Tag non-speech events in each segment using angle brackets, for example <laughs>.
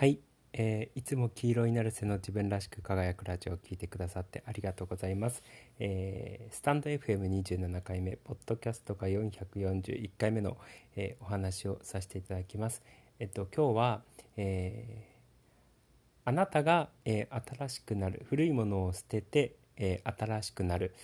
はい、えー、いつも黄色になる背の自分らしく輝くラジオを聴いてくださってありがとうございます。えー、スタンド FM27 回目、ポッドキャストが441回目の、えー、お話をさせていただきます。えっと、今日は、えあなたが、え新しくなる、古いものを捨てて、え新しくなる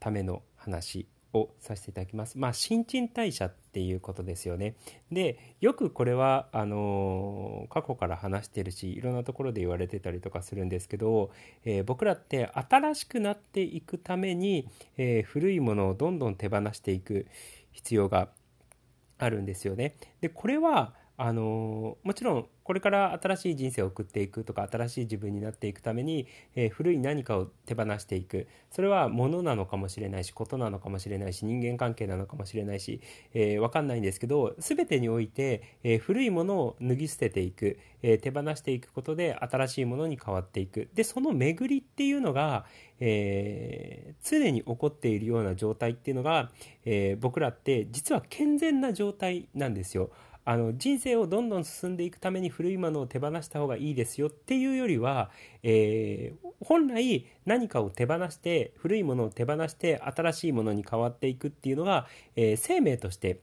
ための話をさせていただきます。まあ、新陳代謝っていうことですよね。で、よくこれは、あの過去から話してるし、いろんなところで言われてたりとかするんですけど、えー、僕らって新しくなっていくために、えー、古いものをどんどん手放していく必要があるんですよね。で、これは、あのもちろんこれから新しい人生を送っていくとか新しい自分になっていくために、えー、古い何かを手放していく。それは物なのかもしれないしことなのかもしれないし人間関係なのかもしれないし、えー、分かんないんですけど全てにおいて、えー、古いものを脱ぎ捨てていく、え手放していくことで新しいものに変わっていく。でその巡りっていうのが、え常に起こっているような状態っていうのが、え僕らって実は健全な状態なんですよ。あの人生をどんどん進んでいくために古いものを手放した方がいいですよっていうよりは、えー、本来何かを手放して古いものを手放して新しいものに変わっていくっていうのが、えー、生命として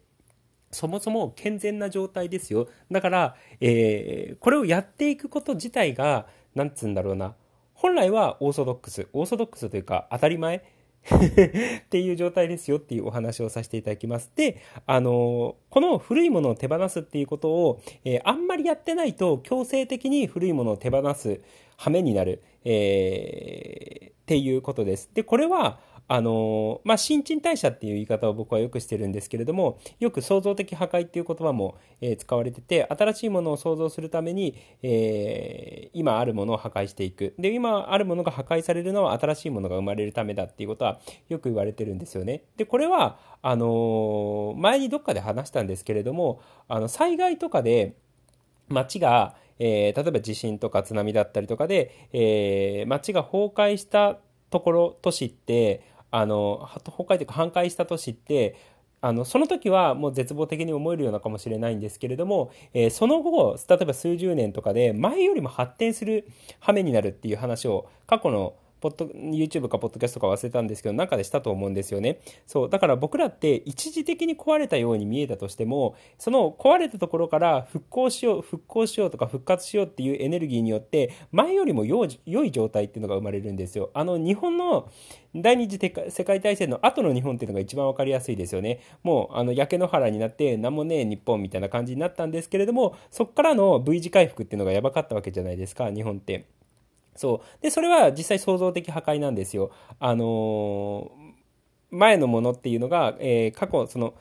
そもそも健全な状態ですよ。だから、えー、これをやっていくこと自体が何つうんだろうな。本来はオーソドックス。オーソドックスというか当たり前。っていう状態ですよっていうお話をさせていただきます。で、あの、この古いものを手放すっていうことを、えー、あんまりやってないと強制的に古いものを手放す羽目になる、えー、っていうことです。で、これは、あのまあ、新陳代謝っていう言い方を僕はよくしてるんですけれども、よく創造的破壊っていう言葉も、えー、使われてて、新しいものを創造するために、えー、今あるものを破壊していく。で、今あるものが破壊されるのは新しいものが生まれるためだっていうことはよく言われてるんですよね。で、これは、あの前にどっかで話したんですけれども、あの、災害とかで街が、えー、例えば地震とか津波だったりとかで、えー、街が崩壊したところ、都市って、あの崩壊というか半壊した都市ってあのその時はもう絶望的に思えるようなかもしれないんですけれども、えー、その後例えば数十年とかで前よりも発展する羽目になるっていう話を過去のポッド YouTube かポッドキャストか忘れたんですけど中でしたと思うんですよね。そうだから僕らって一時的に壊れたように見えたとしてもその壊れたところから復興しよう復興しようとか復活しようっていうエネルギーによって前よりも良い状態っていうのが生まれるんですよ。あの日本の第二次世界大戦の後の日本っていうのが一番分かりやすいですよね。もうあの焼け野原になって何もねえ日本みたいな感じになったんですけれどもそこからの V 字回復っていうのがやばかったわけじゃないですか日本って。そう。で、それは実際創造的破壊なんですよ。あのー、前のものっていうのが、えー、過去、その、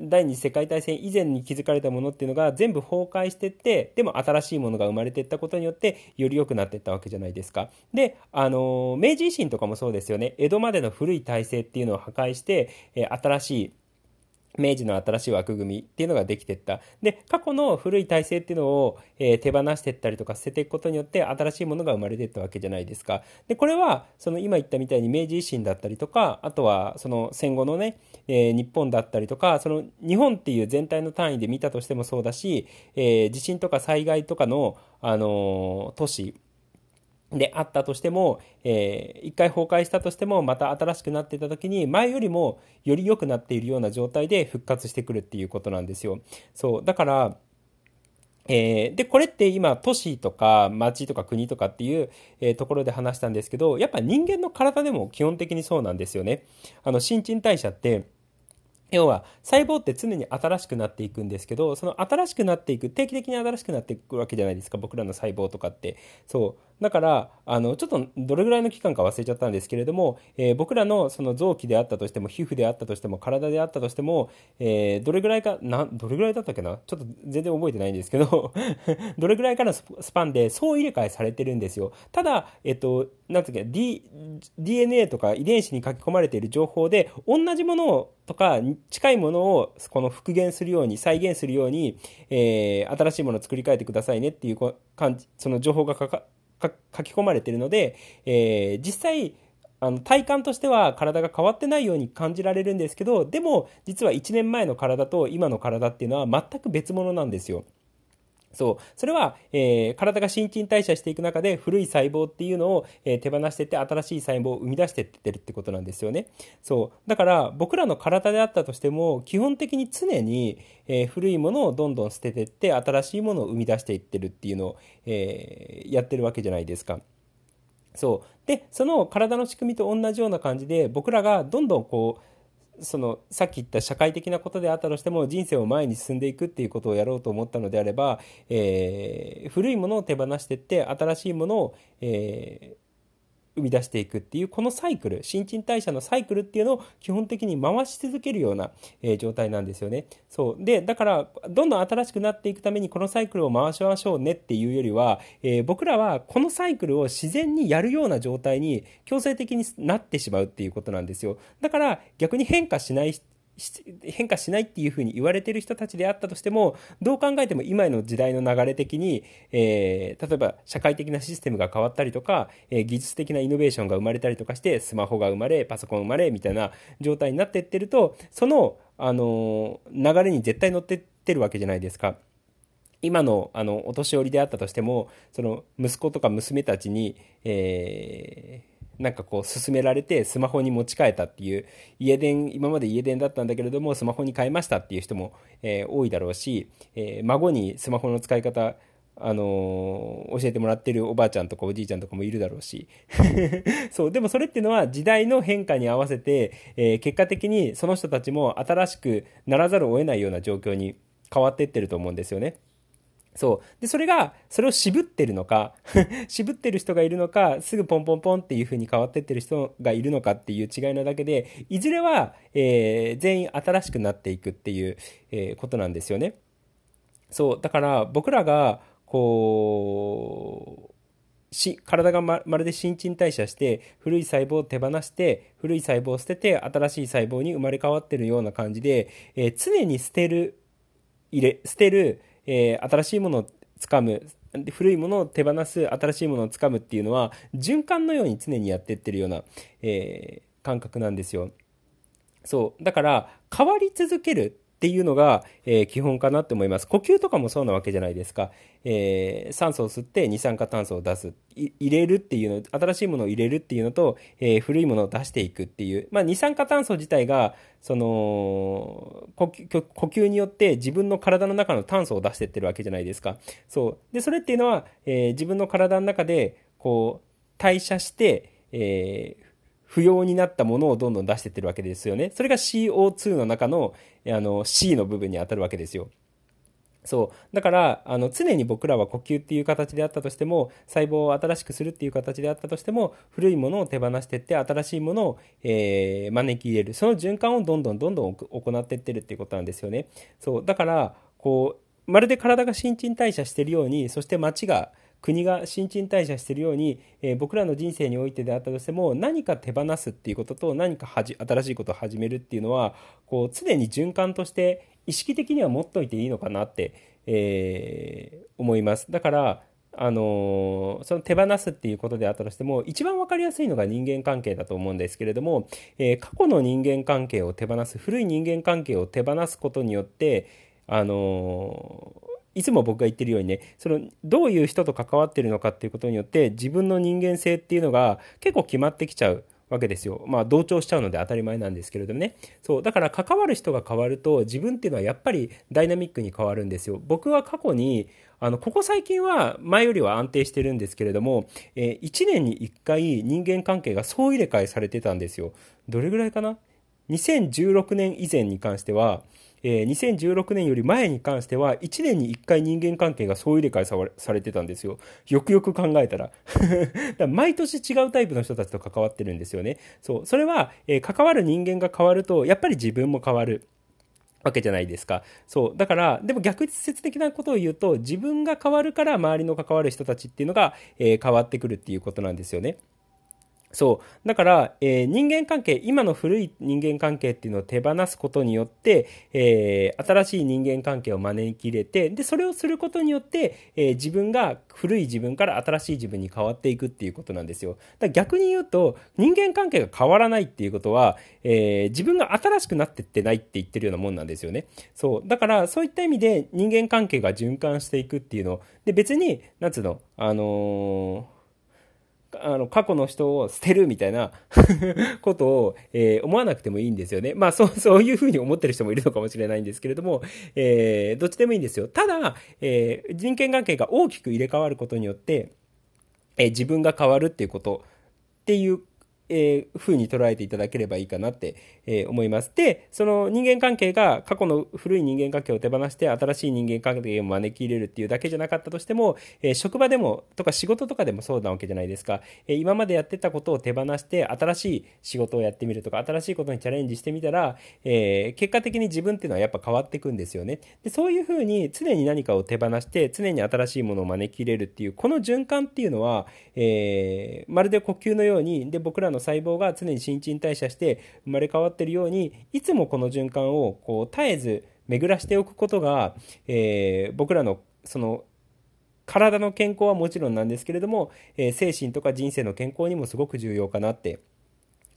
第二次世界大戦以前に築かれたものっていうのが全部崩壊してってでも新しいものが生まれていったことによってより良くなっていったわけじゃないですかであの明治維新とかもそうですよね江戸までの古い体制っていうのを破壊して、え新しい明治の新しい枠組みっていうのができていった。で、過去の古い体制っていうのを、えー、手放していったりとか捨てていくことによって新しいものが生まれていったわけじゃないですか。で、これは、その今言ったみたいに明治維新だったりとか、あとはその戦後のね、えー、日本だったりとか、その日本っていう全体の単位で見たとしてもそうだし、えー、地震とか災害とかの、あの都市、であったとしても、えー、一回崩壊したとしても、また新しくなっていた時に、前よりもより良くなっているような状態で復活してくるっていうことなんですよ。そう。だから、えー、で、これって今、都市とか町とか国とかっていう、えー、ところで話したんですけど、やっぱ人間の体でも基本的にそうなんですよね。あの、新陳代謝って、要は細胞って常に新しくなっていくんですけどその新しくなっていく定期的に新しくなっていくわけじゃないですか僕らの細胞とかってそうだからあのちょっとどれぐらいの期間か忘れちゃったんですけれども、えー、僕らのその臓器であったとしても皮膚であったとしても体であったとしても、えー、どれぐらいかなどれぐらいだったっけな？ちょっと全然覚えてないんですけど <laughs> どれぐらいかのスパンで総入れ替えされてるんですよ。ただえっとなんていうか、D、DNA とか遺伝子に書き込まれている情報で同じものをとか近いものをこの復元するように再現するように、えー、新しいものを作り変えてくださいねっていう感じその情報がかか書き込まれているので、えー、実際あの体感としては体が変わってないように感じられるんですけどでも実は1年前の体と今の体っていうのは全く別物なんですよ。そう。それは、えー、体が新陳代謝していく中で古い細胞っていうのを、えー、手放してって新しい細胞を生み出していってるってことなんですよね。そう。だから僕らの体であったとしても基本的に常に、えー、古いものをどんどん捨ててって新しいものを生み出していってるっていうのを、えやってるわけじゃないですか。そう。で、その体の仕組みと同じような感じで僕らがどんどんこうそのさっき言った社会的なことであったとしても人生を前に進んでいくっていうことをやろうと思ったのであれば、えー、古いものを手放してって新しいものを、えー生み出していくっていうこのサイクル新陳代謝のサイクルっていうのを基本的に回し続けるような、えー、状態なんですよね。そう。でだからどんどん新しくなっていくためにこのサイクルを回しましょうねっていうよりは、えー、僕らはこのサイクルを自然にやるような状態に強制的になってしまうっていうことなんですよ。だから逆に変化しない変化しないっていうふうに言われてる人たちであったとしてもどう考えても今の時代の流れ的に、えー、例えば社会的なシステムが変わったりとか、えー、技術的なイノベーションが生まれたりとかしてスマホが生まれパソコン生まれみたいな状態になっていってるとその、あのー、流れに絶対乗ってってるわけじゃないですか。今のあのお年寄りであったとしてもその息子とか娘たちに、えーなんかこう勧められてスマホに持ち替えたっていう家電今まで家電だったんだけれどもスマホに変えましたっていう人も、えー、多いだろうし、えー、孫にスマホの使い方あのー、教えてもらってるおばあちゃんとかおじいちゃんとかもいるだろうし <laughs> そうでもそれっていうのは時代の変化に合わせて、えー、結果的にその人たちも新しくならざるを得ないような状況に変わっていってると思うんですよね。そう。で、それが、それを渋ってるのか <laughs> 渋ってる人がいるのか、すぐポンポンポンっていう風に変わってってる人がいるのかっていう違いなだけで、いずれは、えー、全員新しくなっていくっていう、えー、ことなんですよね。そう。だから、僕らが、こう、し体がまるで新陳代謝して古い細胞を手放して古い細胞を捨てて新しい細胞に生まれ変わってるような感じで、えー、常に捨てる入れ捨てるえー、新しいものをつかむ古いものを手放す新しいものをつかむっていうのは循環のように常にやってってるような、えー、感覚なんですよ。そうだから変わり続けるっていうのが、えー、基本かなって思います。呼吸とかもそうなわけじゃないですか。えー、酸素を吸って二酸化炭素を出す。入れるっていうの、新しいものを入れるっていうのと、えー、古いものを出していくっていう。まあ、二酸化炭素自体が、その呼吸、呼吸によって自分の体の中の炭素を出してってるわけじゃないですか。そう。で、それっていうのは、え、自分の体の中で、こう、代謝して、えー、不要になったものをどんどん出してってるわけですよね。それが CO2 の中のあの C の部分に当たるわけですよ。そう。だから、あの、常に僕らは呼吸っていう形であったとしても、細胞を新しくするっていう形であったとしても、古いものを手放してって、新しいものを、えー、招き入れる。その循環をどんどんどんどん行っていってるっていうことなんですよね。そう。だから、こう、まるで体が新陳代謝してるように、そして街が、国が新陳代謝しているように、えー、僕らの人生においてであったとしても何か手放すっていうことと何かはじ新しいことを始めるっていうのはこう常に循環として意識的には持っといていいのかなって、えー、思います。だからあのー、その手放すっていうことであったとしても、一番わかりやすいのが人間関係だと思うんですけれども、えー、過去の人間関係を手放す、古い人間関係を手放すことによって、あのいつも僕が言ってるようにね、その、どういう人と関わってるのかっていうことによって、自分の人間性っていうのが結構決まってきちゃう。わけですよ。まあ同調しちゃうので当たり前なんですけれどもね。そう。だから関わる人が変わると自分っていうのはやっぱりダイナミックに変わるんですよ。僕は過去に、あの、ここ最近は前よりは安定してるんですけれども、えー、1年に1回人間関係が総入れ替えされてたんですよ。どれぐらいかな？?2016 年以前に関しては、えー、2016年より前に関しては、1年に1回人間関係が総入れ替えされてたんですよ。よくよく考えたら。<laughs> ら毎年違うタイプの人たちと関わってるんですよね。そう。それは、えー、関わる人間が変わると、やっぱり自分も変わる。わけじゃないですか。そう。だから、でも逆説的なことを言うと、自分が変わるから周りの関わる人たちっていうのが、えー、変わってくるっていうことなんですよね。そう。だから、えー、人間関係、今の古い人間関係っていうのを手放すことによって、えー、新しい人間関係を招き入れて、で、それをすることによって、えー、自分が古い自分から新しい自分に変わっていくっていうことなんですよ。だ逆に言うと、人間関係が変わらないっていうことは、え、自分が新しくなってってないって言ってるようなもんなんですよね。そう。だから、そういった意味で人間関係が循環していくっていうの。で、別に、なんつうの、あのあの、過去の人を捨てるみたいな <laughs> ことを、えー、思わなくてもいいんですよね。まあ、そう、<laughs> そういうふうに思ってる人もいるのかもしれないんですけれども、えー、どっちでもいいんですよ。ただ、えー、人権関係が大きく入れ替わることによって、え、自分が変わるっていうことっていうえー、風に捉えていただければいいかなって、えー、思います。で、その人間関係が過去の古い人間関係を手放して新しい人間関係を招き入れるっていうだけじゃなかったとしても、えー、職場でもとか仕事とかでもそうなわけじゃないですか。え今までやってたことを手放して新しい仕事をやってみるとか、新しいことにチャレンジしてみたら、え結果的に自分っていうのはやっぱ変わっていくんですよね。で、そういう風に常に何かを手放して常に新しいものを招き入れるっていう、この循環っていうのは、えまるで呼吸のように、で、僕らの細胞が常に新陳代謝して生まれ変わってるようにいつもこの循環をこう絶えず巡らしておくことが、えー、僕らのその体の健康はもちろんなんですけれども、えー、精神とか人生の健康にもすごく重要かなって、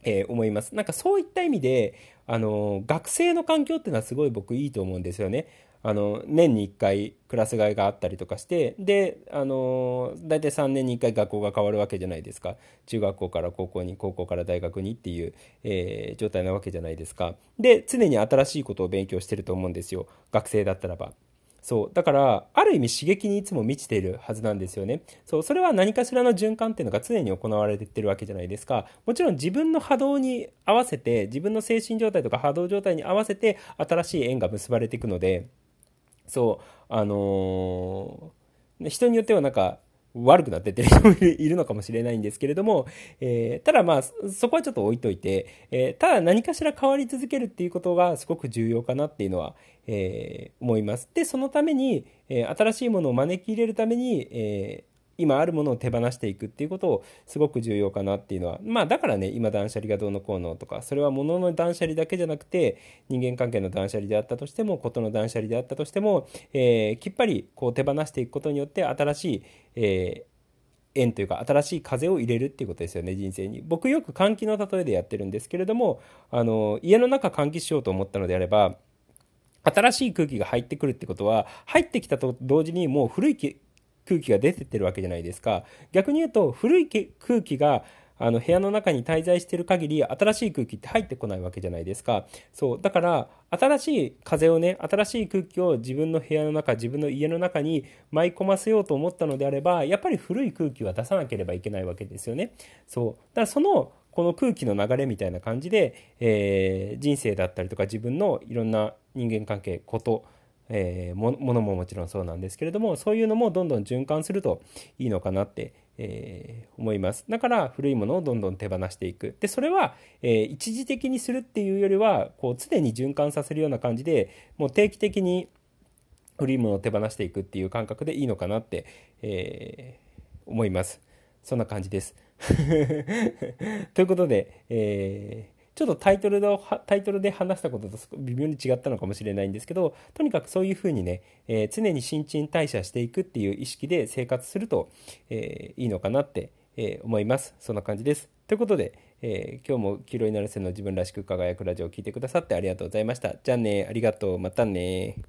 えー、思います。なんかそういった意味で、あの学生の環境っていうのはすごい僕いいと思うんですよね。あの年に1回クラス替えがあったりとかしてであの大体3年に1回学校が変わるわけじゃないですか中学校から高校に高校から大学にっていう、えー、状態なわけじゃないですかで常に新しいことを勉強してると思うんですよ学生だったらば。そう。だから、ある意味刺激にいつも満ちているはずなんですよね。そう。それは何かしらの循環っていうのが常に行われてってるわけじゃないですか。もちろん自分の波動に合わせて、自分の精神状態とか波動状態に合わせて、新しい縁が結ばれていくので、そう、あのー、人によってはなんか、悪くなってってる <laughs> 人もいるのかもしれないんですけれども、えー、ただまあ、そこはちょっと置いといて、えー、ただ何かしら変わり続けるっていうことがすごく重要かなっていうのは、えー、思います。で、そのために、え新しいものを招き入れるために、え今あるものを手放していくっていうことをすごく重要かなっていうのは。まあだからね今断捨離がどうのこうのとかそれは物の断捨離だけじゃなくて人間関係の断捨離であったとしても事の断捨離であったとしても、えー、きっぱりこう手放していくことによって新しい、えー縁というか新しい風を入れるっていうことですよね人生に。僕よく換気の例えでやってるんですけれどもあの家の中換気しようと思ったのであれば新しい空気が入ってくるってことは入ってきたと同時にもう古い空気が出てってるわけじゃないですか。逆に言うと、古い空気があの部屋の中に滞在している限り新しい空気って入ってこないわけじゃないですか。そう。だから、新しい風をね、新しい空気を自分の部屋の中、自分の家の中に舞い込ませようと思ったのであれば、やっぱり古い空気は出さなければいけないわけですよね。そう。だからその、この空気の流れみたいな感じで、えー、人生だったりとか自分のいろんな人間関係、こと、えー、ものももちろんそうなんですけれどもそういうのもどんどん循環するといいのかなって、えー、思います。だから古いものをどんどん手放していく。でそれは、えー、一時的にするっていうよりはこう常に循環させるような感じでもう定期的に古いものを手放していくっていう感覚でいいのかなって、えー思います。そんな感じです。<laughs> ということで、えーちょっとタイトルでタイトルで話したことと微妙に違ったのかもしれないんですけど、とにかくそういうふうにね、えー、常に新陳代謝していくっていう意識で生活すると、えー、いいのかなって、えー、思います。そんな感じです。ということで、え今日も黄色いなるせの自分らしく輝くラジオを聴いてくださってありがとうございました。じゃあね、ありがとう、またね。